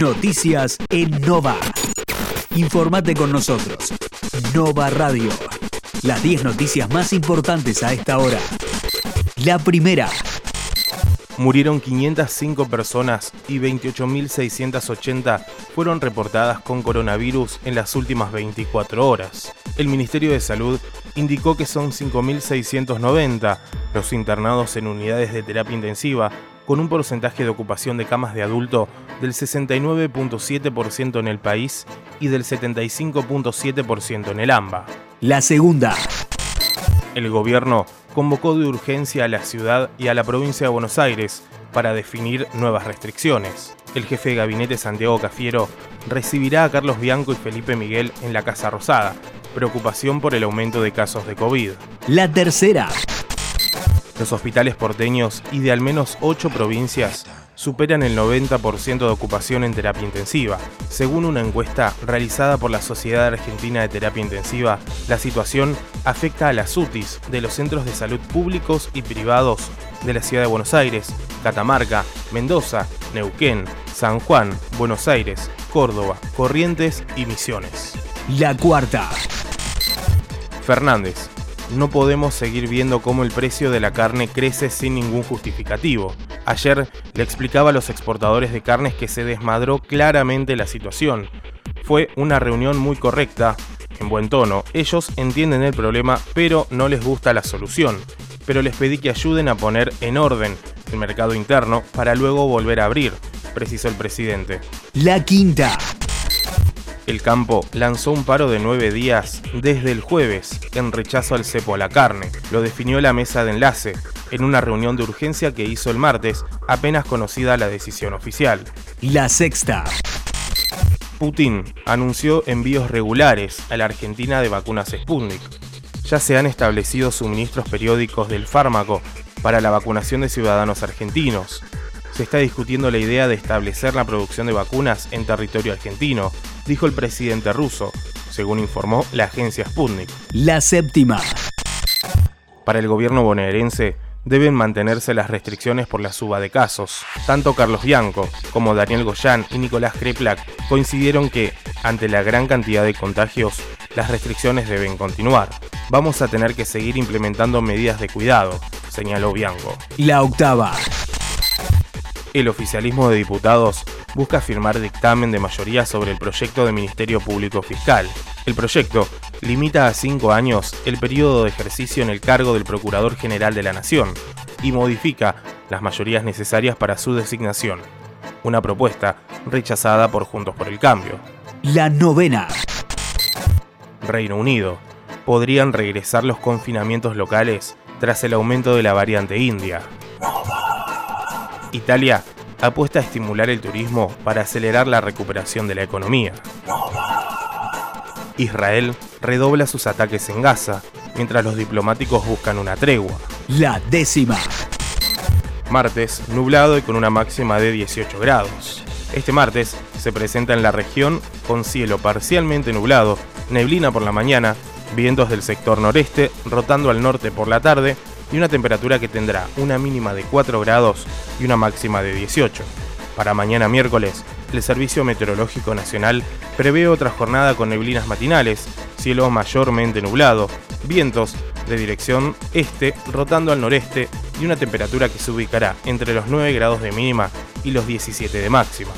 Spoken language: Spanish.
Noticias en Nova. Informate con nosotros. Nova Radio. Las 10 noticias más importantes a esta hora. La primera. Murieron 505 personas y 28.680 fueron reportadas con coronavirus en las últimas 24 horas. El Ministerio de Salud indicó que son 5.690 los internados en unidades de terapia intensiva con un porcentaje de ocupación de camas de adulto del 69.7% en el país y del 75.7% en el AMBA. La segunda. El gobierno convocó de urgencia a la ciudad y a la provincia de Buenos Aires para definir nuevas restricciones. El jefe de gabinete Santiago Cafiero recibirá a Carlos Bianco y Felipe Miguel en la Casa Rosada, preocupación por el aumento de casos de COVID. La tercera. Los hospitales porteños y de al menos ocho provincias superan el 90% de ocupación en terapia intensiva. Según una encuesta realizada por la Sociedad Argentina de Terapia Intensiva, la situación afecta a las UTIs de los centros de salud públicos y privados de la ciudad de Buenos Aires, Catamarca, Mendoza, Neuquén, San Juan, Buenos Aires, Córdoba, Corrientes y Misiones. La cuarta. Fernández, no podemos seguir viendo cómo el precio de la carne crece sin ningún justificativo. Ayer le explicaba a los exportadores de carnes que se desmadró claramente la situación. Fue una reunión muy correcta, en buen tono. Ellos entienden el problema, pero no les gusta la solución. Pero les pedí que ayuden a poner en orden el mercado interno para luego volver a abrir, precisó el presidente. La quinta. El campo lanzó un paro de nueve días desde el jueves en rechazo al cepo a la carne. Lo definió la mesa de enlace en una reunión de urgencia que hizo el martes, apenas conocida la decisión oficial. La sexta. Putin anunció envíos regulares a la Argentina de vacunas Sputnik. Ya se han establecido suministros periódicos del fármaco para la vacunación de ciudadanos argentinos. Se está discutiendo la idea de establecer la producción de vacunas en territorio argentino, dijo el presidente ruso, según informó la agencia Sputnik. La séptima. Para el gobierno bonaerense, deben mantenerse las restricciones por la suba de casos. Tanto Carlos Bianco como Daniel Goyán y Nicolás Kreplak coincidieron que, ante la gran cantidad de contagios, las restricciones deben continuar. Vamos a tener que seguir implementando medidas de cuidado, señaló Bianco. La octava. El oficialismo de diputados busca firmar dictamen de mayoría sobre el proyecto de Ministerio Público Fiscal. El proyecto limita a cinco años el periodo de ejercicio en el cargo del Procurador General de la Nación y modifica las mayorías necesarias para su designación. Una propuesta rechazada por Juntos por el Cambio. La novena. Reino Unido. Podrían regresar los confinamientos locales tras el aumento de la variante india. Italia apuesta a estimular el turismo para acelerar la recuperación de la economía. Israel redobla sus ataques en Gaza, mientras los diplomáticos buscan una tregua. La décima. Martes, nublado y con una máxima de 18 grados. Este martes se presenta en la región con cielo parcialmente nublado, neblina por la mañana, vientos del sector noreste rotando al norte por la tarde y una temperatura que tendrá una mínima de 4 grados y una máxima de 18. Para mañana miércoles, el Servicio Meteorológico Nacional prevé otra jornada con neblinas matinales, cielo mayormente nublado, vientos de dirección este rotando al noreste y una temperatura que se ubicará entre los 9 grados de mínima y los 17 de máxima.